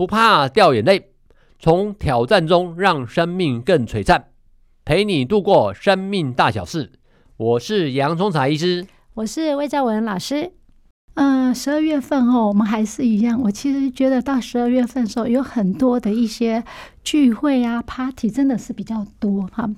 不怕掉眼泪，从挑战中让生命更璀璨，陪你度过生命大小事。我是洋葱茶医师，我是魏兆文老师。嗯，十二月份哦，我们还是一样。我其实觉得到十二月份的时候，有很多的一些聚会啊、party，真的是比较多哈。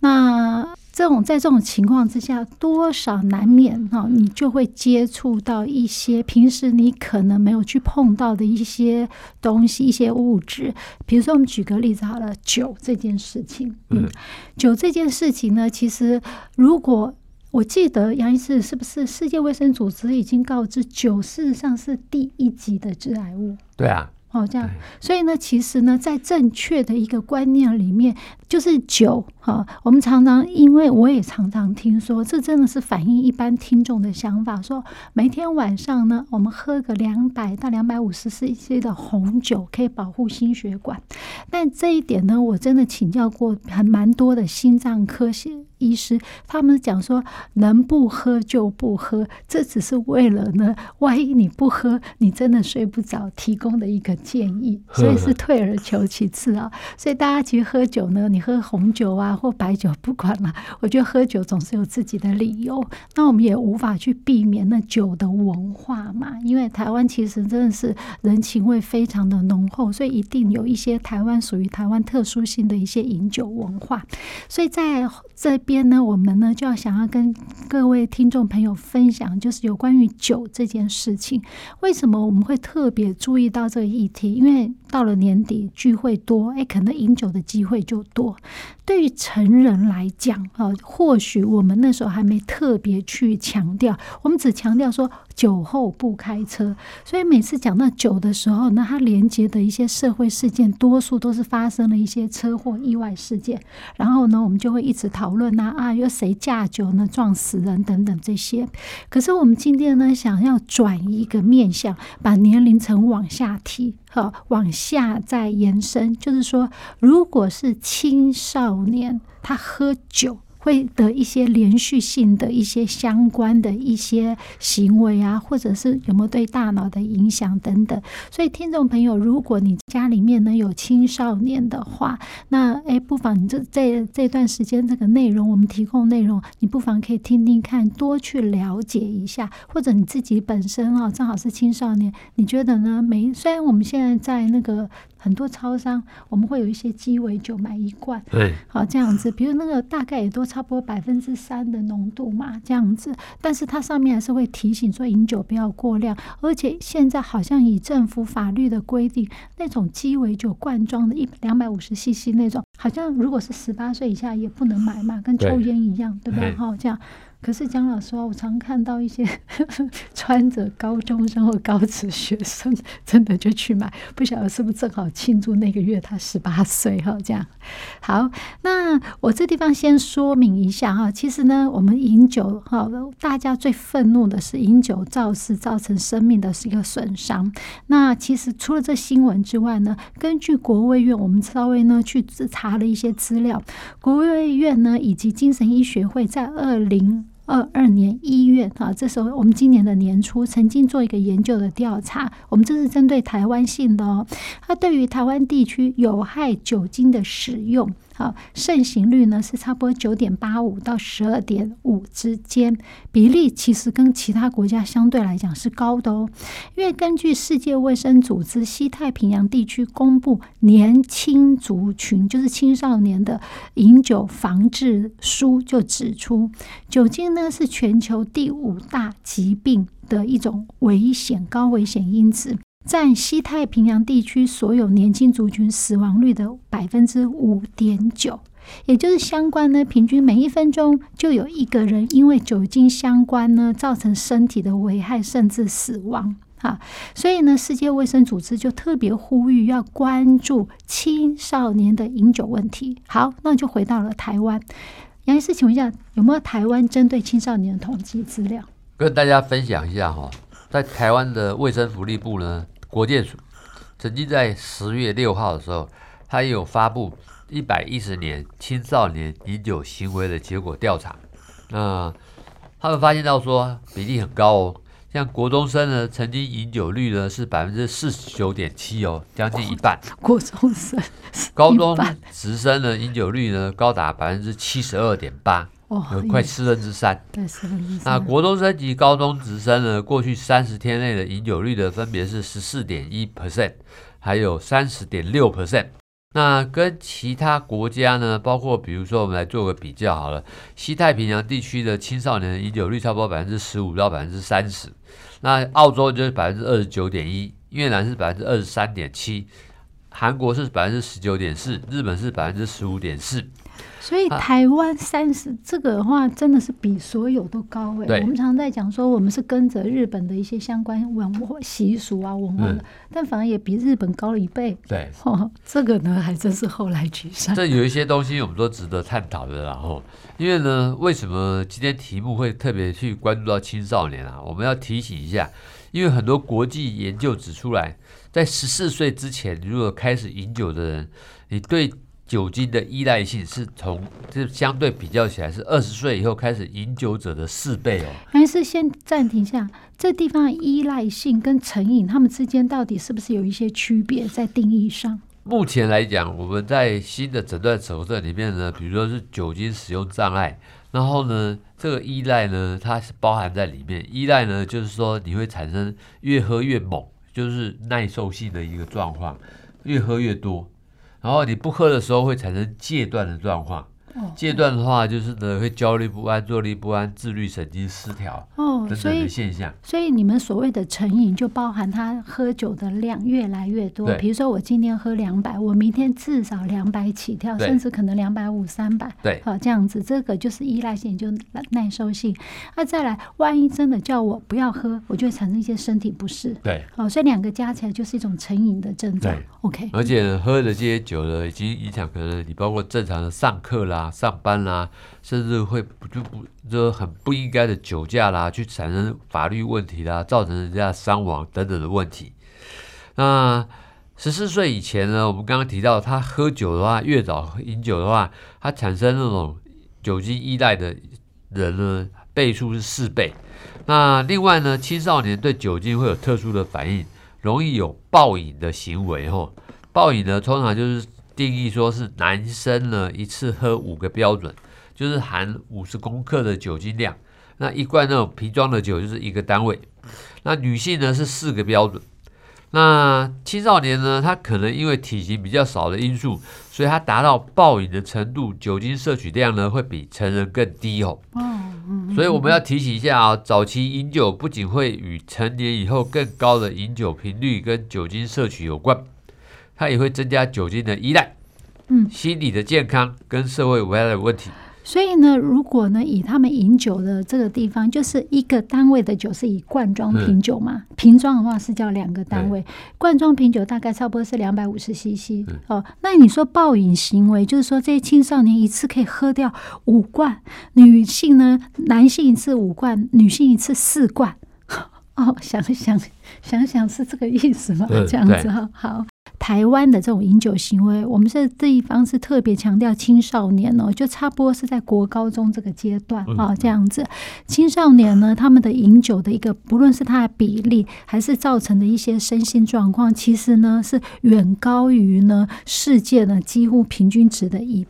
那这种在这种情况之下，多少难免哈，你就会接触到一些平时你可能没有去碰到的一些东西、一些物质。比如说，我们举个例子好了，酒这件事情。嗯，酒这件事情呢，其实如果我记得杨医师是不是世界卫生组织已经告知酒事实上是第一级的致癌物？对啊。哦，这样，所以呢，其实呢，在正确的一个观念里面，就是酒哈。我们常常，因为我也常常听说，这真的是反映一般听众的想法，说每天晚上呢，我们喝个两百到两百五十 cc 的红酒，可以保护心血管。但这一点呢，我真的请教过还蛮多的心脏科医师，他们讲说，能不喝就不喝，这只是为了呢，万一你不喝，你真的睡不着，提供的一个。建议，所以是退而求其次啊。所以大家其实喝酒呢，你喝红酒啊或白酒，不管了。我觉得喝酒总是有自己的理由。那我们也无法去避免那酒的文化嘛，因为台湾其实真的是人情味非常的浓厚，所以一定有一些台湾属于台湾特殊性的一些饮酒文化。所以在这边呢，我们呢就要想要跟各位听众朋友分享，就是有关于酒这件事情，为什么我们会特别注意到这个议题？因为到了年底聚会多，哎，可能饮酒的机会就多。对于成人来讲，啊，或许我们那时候还没特别去强调，我们只强调说酒后不开车。所以每次讲到酒的时候，那它连接的一些社会事件，多数都是发生了一些车祸、意外事件。然后呢，我们就会一直讨论呐，啊，有谁驾酒呢撞死人等等这些。可是我们今天呢，想要转一个面向，把年龄层往下提。往下再延伸，就是说，如果是青少年，他喝酒。会的一些连续性的一些相关的一些行为啊，或者是有没有对大脑的影响等等。所以，听众朋友，如果你家里面呢有青少年的话，那诶，不妨你这这这段时间这个内容，我们提供内容，你不妨可以听听看，多去了解一下。或者你自己本身啊，正好是青少年，你觉得呢？没，虽然我们现在在那个。很多超商，我们会有一些鸡尾酒买一罐，对，好这样子，比如那个大概也都差不多百分之三的浓度嘛，这样子，但是它上面还是会提醒说饮酒不要过量，而且现在好像以政府法律的规定，那种鸡尾酒罐装的一两百五十 CC 那种，好像如果是十八岁以下也不能买嘛，跟抽烟一样，对，对不对？好这样。可是蒋老师，我常看到一些 穿着高中生或高职学生，真的就去买，不晓得是不是正好庆祝那个月他十八岁哈？这样好，那我这地方先说明一下哈，其实呢，我们饮酒哈，大家最愤怒的是饮酒肇事造成生命的是一个损伤。那其实除了这新闻之外呢，根据国卫院，我们稍微呢去查了一些资料，国卫院呢以及精神医学会在二零。二二年一月啊，这时候我们今年的年初曾经做一个研究的调查，我们这是针对台湾性的哦。它对于台湾地区有害酒精的使用。好，盛行率呢是差不多九点八五到十二点五之间，比例其实跟其他国家相对来讲是高的哦。因为根据世界卫生组织西太平洋地区公布年轻族群，就是青少年的饮酒防治书就指出，酒精呢是全球第五大疾病的一种危险高危险因子。占西太平洋地区所有年轻族群死亡率的百分之五点九，也就是相关呢，平均每一分钟就有一个人因为酒精相关呢造成身体的危害甚至死亡。啊，所以呢，世界卫生组织就特别呼吁要关注青少年的饮酒问题。好，那就回到了台湾。杨医师，请问一下，有没有台湾针对青少年的统计资料？跟大家分享一下哈，在台湾的卫生福利部呢，国建署曾经在十月六号的时候，他也有发布一百一十年青少年饮酒行为的结果调查。那他们发现到说比例很高哦，像国中生呢，曾经饮酒率呢是百分之四十九点七哦，将近一半。国中生，高中职生的饮酒率呢高达百分之七十二点八，有快四分之三。对，四分之三。那国中生及高中直升呢，过去三十天内的饮酒率的分别是十四点一 percent，还有三十点六 percent。那跟其他国家呢，包括比如说，我们来做个比较好了。西太平洋地区的青少年的饮酒率差不多百分之十五到百分之三十，那澳洲就是百分之二十九点一，越南是百分之二十三点七，韩国是百分之十九点四，日本是百分之十五点四。所以台湾三十这个的话，真的是比所有都高哎、欸。我们常常在讲说，我们是跟着日本的一些相关文化习俗啊文化的，但反而也比日本高了一倍。对，哦，这个呢还真是后来居上。这有一些东西我们都值得探讨的，然后，因为呢，为什么今天题目会特别去关注到青少年啊？我们要提醒一下，因为很多国际研究指出来，在十四岁之前，如果开始饮酒的人，你对酒精的依赖性是从这相对比较起来是二十岁以后开始饮酒者的四倍哦。还是先暂停一下，这地方的依赖性跟成瘾，他们之间到底是不是有一些区别在定义上？目前来讲，我们在新的诊断手册里面呢，比如说是酒精使用障碍，然后呢，这个依赖呢，它是包含在里面。依赖呢，就是说你会产生越喝越猛，就是耐受性的一个状况，越喝越多。然后你不喝的时候会产生戒断的状况。戒断的话，就是呢会焦虑不安、坐立不安、自律神经失调哦等等的现象。所以，所以你们所谓的成瘾，就包含他喝酒的量越来越多。比如说，我今天喝两百，我明天至少两百起跳，甚至可能两百五、三百。对，好这样子，这个就是依赖性，就耐受性。那再来，万一真的叫我不要喝，我就会产生一些身体不适。对，好，所以两个加起来就是一种成瘾的症状。，OK。而且喝的这些酒呢，已经影响可能你包括正常的上课啦。上班啦，甚至会不就不就很不应该的酒驾啦，去产生法律问题啦，造成人家伤亡等等的问题。那十四岁以前呢，我们刚刚提到，他喝酒的话，越早饮酒的话，他产生那种酒精依赖的人呢，倍数是四倍。那另外呢，青少年对酒精会有特殊的反应，容易有暴饮的行为。吼，暴饮呢，通常就是。定义说是男生呢，一次喝五个标准，就是含五十公克的酒精量。那一罐那种瓶装的酒就是一个单位。那女性呢是四个标准。那青少年呢，他可能因为体型比较少的因素，所以他达到暴饮的程度，酒精摄取量呢会比成人更低哦。所以我们要提醒一下啊，早期饮酒不仅会与成年以后更高的饮酒频率跟酒精摄取有关。它也会增加酒精的依赖，嗯，心理的健康跟社会危害的问题。所以呢，如果呢以他们饮酒的这个地方，就是一个单位的酒是以罐装瓶酒嘛，嗯、瓶装的话是叫两个单位，罐装瓶酒大概差不多是两百五十 CC。哦，那你说暴饮行为，就是说这些青少年一次可以喝掉五罐，女性呢，男性一次五罐，女性一次四罐。哦，想想想想是这个意思吗？这样子哈，好。台湾的这种饮酒行为，我们是这一方是特别强调青少年哦，就差不多是在国高中这个阶段啊，这样子。青少年呢，他们的饮酒的一个，不论是他的比例，还是造成的一些身心状况，其实呢是远高于呢世界呢几乎平均值的一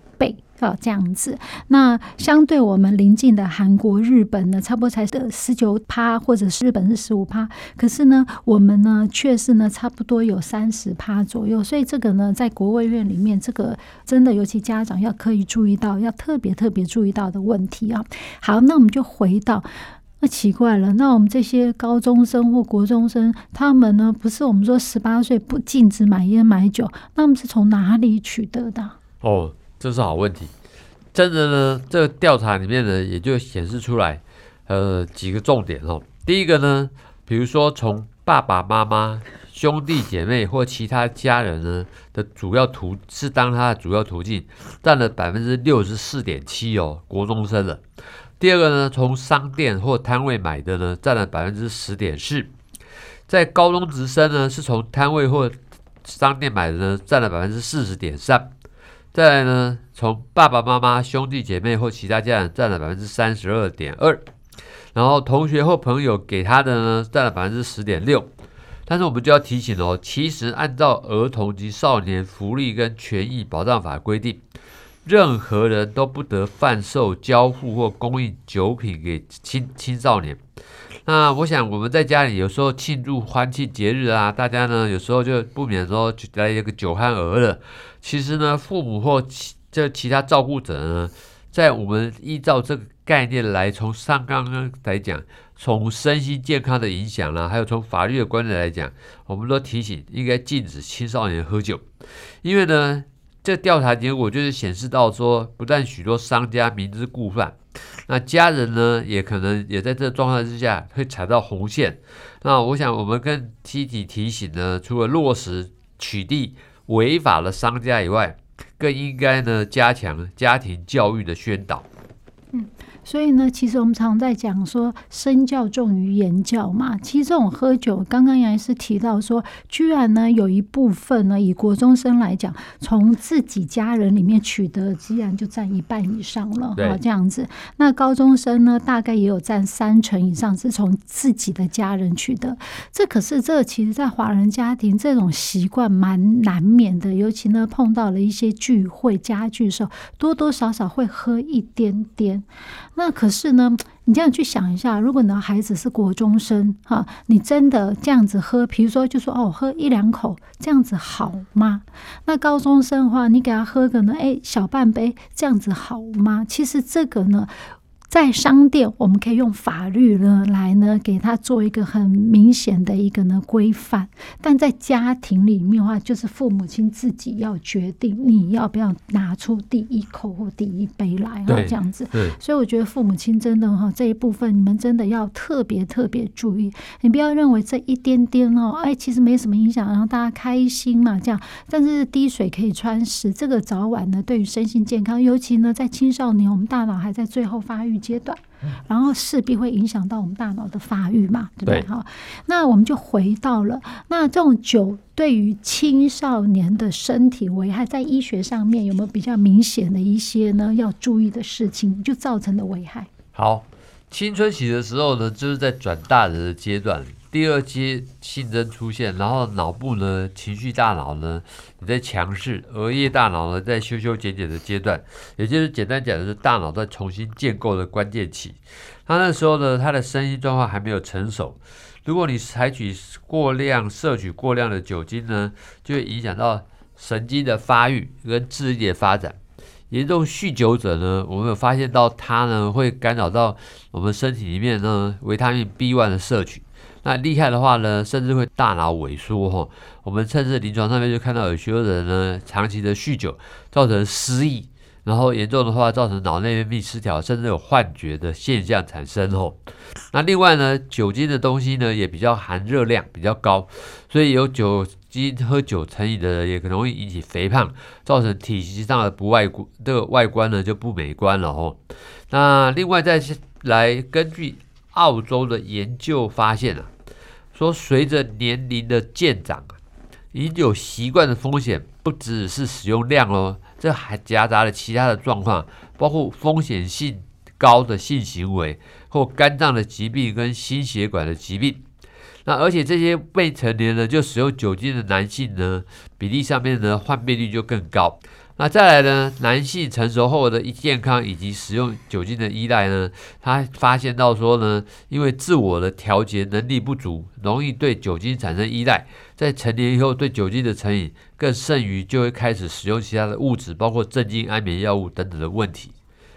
倍。哦，这样子。那相对我们邻近的韩国、日本呢，差不多才是十九趴，或者是日本是十五趴。可是呢，我们呢却是呢差不多有三十趴左右。所以这个呢，在国卫院里面，这个真的尤其家长要刻意注意到，要特别特别注意到的问题啊。好，那我们就回到那奇怪了，那我们这些高中生或国中生，他们呢不是我们说十八岁不禁止买烟买酒，那我们是从哪里取得的？哦。这是好问题，真的呢，这个调查里面呢，也就显示出来，呃，几个重点哦。第一个呢，比如说从爸爸妈妈、兄弟姐妹或其他家人呢的主要途是当他的主要途径，占了百分之六十四点七哦，国中生了。第二个呢，从商店或摊位买的呢，占了百分之十点四。在高中职生呢，是从摊位或商店买的呢，占了百分之四十点三。再来呢，从爸爸妈妈、兄弟姐妹或其他家人占了百分之三十二点二。然后同学或朋友给他的呢，占了百分之十点六。但是我们就要提醒哦，其实按照儿童及少年福利跟权益保障法规定。任何人都不得贩售、交付或供应酒品给青青少年。那我想我们在家里有时候庆祝欢庆节日啊，大家呢有时候就不免说来一个酒酣耳热。其实呢，父母或其这其他照顾者呢，在我们依照这个概念来从上刚刚来讲，从身心健康的影响啦，还有从法律的观点来讲，我们都提醒应该禁止青少年喝酒，因为呢。这调查结果就是显示到说，不但许多商家明知故犯，那家人呢也可能也在这状态之下会踩到红线。那我想我们更积极提醒呢，除了落实取缔违法的商家以外，更应该呢加强家庭教育的宣导。嗯。所以呢，其实我们常在讲说身教重于言教嘛。其实这种喝酒，刚刚杨医师提到说，居然呢有一部分呢，以国中生来讲，从自己家人里面取得，居然就占一半以上了。哈，这样子。那高中生呢，大概也有占三成以上是从自己的家人取得。这可是这其实，在华人家庭这种习惯蛮难免的，尤其呢碰到了一些聚会家具的时候，多多少少会喝一点点。那可是呢，你这样去想一下，如果你的孩子是国中生哈，你真的这样子喝，比如说就说哦，喝一两口这样子好吗？那高中生的话，你给他喝个呢，哎，小半杯这样子好吗？其实这个呢。在商店，我们可以用法律呢来呢给他做一个很明显的一个呢规范，但在家庭里面的话，就是父母亲自己要决定你要不要拿出第一口或第一杯来啊，这样子。所以我觉得父母亲真的哈这一部分，你们真的要特别特别注意，你不要认为这一点点哦，哎，其实没什么影响，然后大家开心嘛这样。但是滴水可以穿石，这个早晚呢对于身心健康，尤其呢在青少年，我们大脑还在最后发育。阶段，然后势必会影响到我们大脑的发育嘛，对不对？好，那我们就回到了那这种酒对于青少年的身体危害，在医学上面有没有比较明显的一些呢要注意的事情，就造成的危害？好，青春期的时候呢，就是在转大人的阶段。第二阶性征出现，然后脑部呢，情绪大脑呢也在强势，额叶大脑呢在修修剪剪的阶段，也就是简单讲的是大脑在重新建构的关键期。他那时候呢，他的身心状况还没有成熟。如果你采取过量摄取过量的酒精呢，就会影响到神经的发育跟智力的发展。严重酗酒者呢，我们有发现到他呢会干扰到我们身体里面呢维他命 B1 的摄取。那厉害的话呢，甚至会大脑萎缩哈。我们甚至临床上面就看到有许多人呢，长期的酗酒造成失忆，然后严重的话造成脑内分泌失调，甚至有幻觉的现象产生哦。那另外呢，酒精的东西呢也比较含热量比较高，所以有酒精喝酒成瘾的人也可能会引起肥胖，造成体型上的不外观，这个外观呢就不美观了哦。那另外再来根据澳洲的研究发现啊。说，随着年龄的渐长，饮酒习惯的风险不只是使用量哦，这还夹杂了其他的状况，包括风险性高的性行为或肝脏的疾病跟心血管的疾病。那而且这些未成年人就使用酒精的男性呢，比例上面呢患病率就更高。那再来呢，男性成熟后的健康以及使用酒精的依赖呢，他发现到说呢，因为自我的调节能力不足，容易对酒精产生依赖，在成年以后对酒精的成瘾更甚于就会开始使用其他的物质，包括镇静安眠药物等等的问题。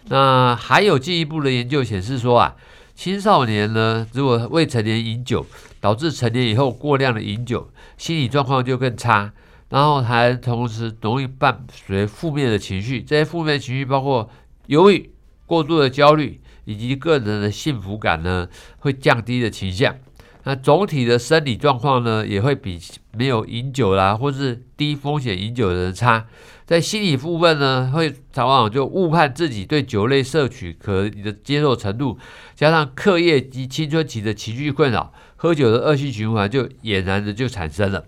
那还有进一步的研究显示说啊，青少年呢，如果未成年饮酒，导致成年以后过量的饮酒，心理状况就更差。然后还同时容易伴随负面的情绪，这些负面情绪包括忧郁、过度的焦虑以及个人的幸福感呢会降低的倾向。那总体的生理状况呢，也会比没有饮酒啦，或是低风险饮酒的人差。在心理部分呢，会往往就误判自己对酒类摄取可的接受程度，加上课业及青春期的情绪困扰，喝酒的恶性循环就俨然的就产生了。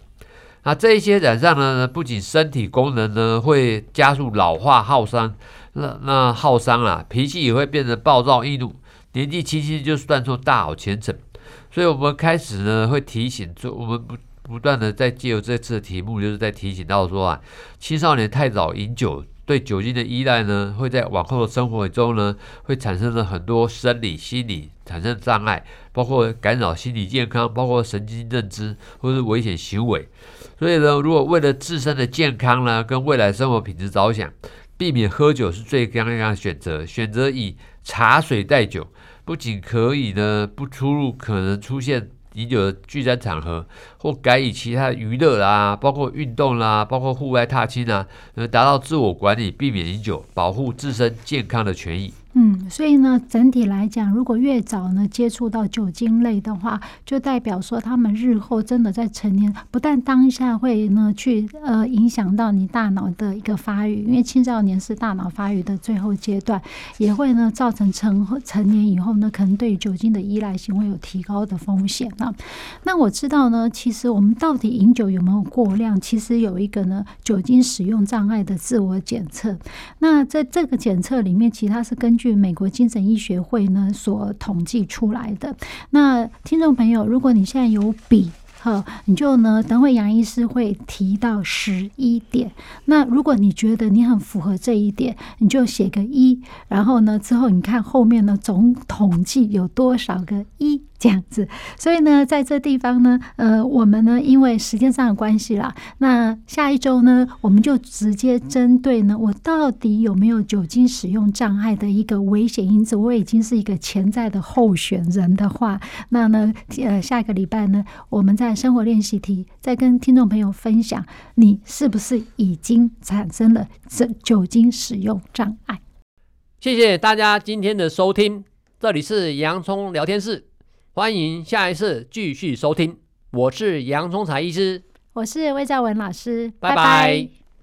那这一些染上呢，不仅身体功能呢会加速老化耗伤，那那耗伤啊，脾气也会变得暴躁易怒，年纪轻轻就断送大好前程。所以，我们开始呢会提醒，就我们不。不断的在借由这次的题目，就是在提醒到说啊，青少年太早饮酒，对酒精的依赖呢，会在往后的生活中呢，会产生了很多生理、心理产生障碍，包括干扰心理健康，包括神经认知或是危险行为。所以呢，如果为了自身的健康呢，跟未来生活品质着想，避免喝酒是最刚刚的选择。选择以茶水代酒，不仅可以呢，不出入可能出现。饮酒的聚餐场合，或改以其他娱乐啦，包括运动啦，包括户外踏青啊，能达到自我管理，避免饮酒，保护自身健康的权益。嗯，所以呢，整体来讲，如果越早呢接触到酒精类的话，就代表说他们日后真的在成年，不但当下会呢去呃影响到你大脑的一个发育，因为青少年是大脑发育的最后阶段，也会呢造成成成年以后呢，可能对酒精的依赖性会有提高的风险啊。那我知道呢，其实我们到底饮酒有没有过量，其实有一个呢酒精使用障碍的自我检测。那在这个检测里面，其实它是根据据美国精神医学会呢所统计出来的，那听众朋友，如果你现在有笔，哈，你就呢，等会杨医师会提到十一点。那如果你觉得你很符合这一点，你就写个一，然后呢，之后你看后面呢总统计有多少个一。这样子，所以呢，在这地方呢，呃，我们呢，因为时间上的关系啦，那下一周呢，我们就直接针对呢，我到底有没有酒精使用障碍的一个危险因子，我已经是一个潜在的候选人的话，那呢，呃，下一个礼拜呢，我们在生活练习题再跟听众朋友分享，你是不是已经产生了这酒精使用障碍？谢谢大家今天的收听，这里是洋葱聊天室。欢迎下一次继续收听，我是杨忠才医师，我是魏兆文老师，拜拜。拜拜。